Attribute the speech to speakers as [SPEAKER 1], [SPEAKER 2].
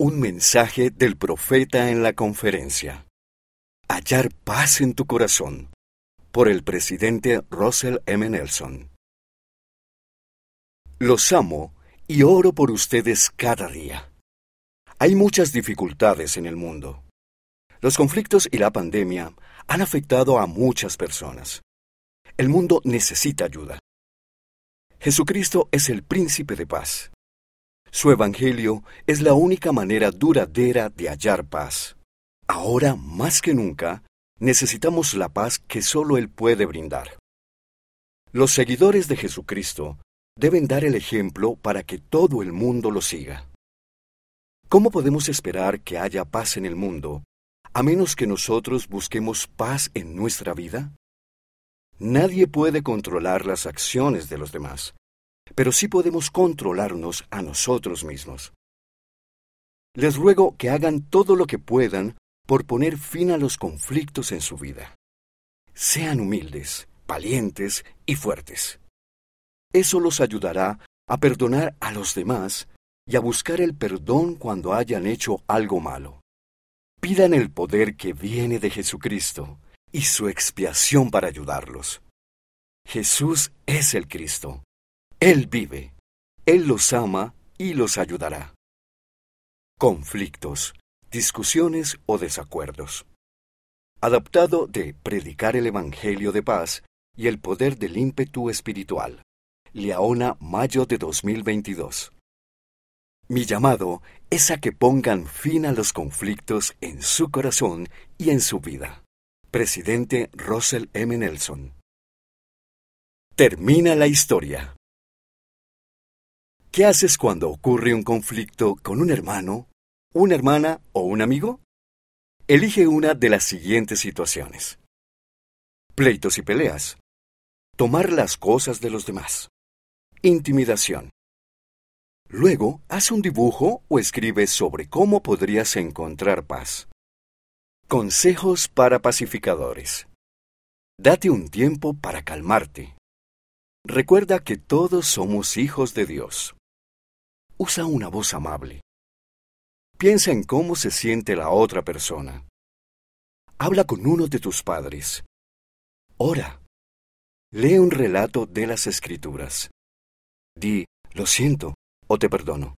[SPEAKER 1] Un mensaje del profeta en la conferencia. Hallar paz en tu corazón. Por el presidente Russell M. Nelson. Los amo y oro por ustedes cada día. Hay muchas dificultades en el mundo. Los conflictos y la pandemia han afectado a muchas personas. El mundo necesita ayuda. Jesucristo es el príncipe de paz. Su Evangelio es la única manera duradera de hallar paz. Ahora, más que nunca, necesitamos la paz que solo Él puede brindar. Los seguidores de Jesucristo deben dar el ejemplo para que todo el mundo lo siga. ¿Cómo podemos esperar que haya paz en el mundo a menos que nosotros busquemos paz en nuestra vida? Nadie puede controlar las acciones de los demás, pero sí podemos controlarnos a nosotros mismos. Les ruego que hagan todo lo que puedan por poner fin a los conflictos en su vida. Sean humildes, valientes y fuertes. Eso los ayudará a perdonar a los demás y a buscar el perdón cuando hayan hecho algo malo. Pidan el poder que viene de Jesucristo y su expiación para ayudarlos. Jesús es el Cristo, él vive, Él los ama y los ayudará. Conflictos, discusiones o desacuerdos. Adaptado de Predicar el Evangelio de Paz y el Poder del Ímpetu Espiritual. Leona, mayo de 2022. Mi llamado es a que pongan fin a los conflictos en su corazón y en su vida. Presidente Russell M. Nelson. Termina la historia. ¿Qué haces cuando ocurre un conflicto con un hermano, una hermana o un amigo? Elige una de las siguientes situaciones. Pleitos y peleas. Tomar las cosas de los demás. Intimidación. Luego, haz un dibujo o escribe sobre cómo podrías encontrar paz. Consejos para pacificadores. Date un tiempo para calmarte. Recuerda que todos somos hijos de Dios. Usa una voz amable. Piensa en cómo se siente la otra persona. Habla con uno de tus padres. Ora. Lee un relato de las Escrituras. Di, lo siento, o te perdono.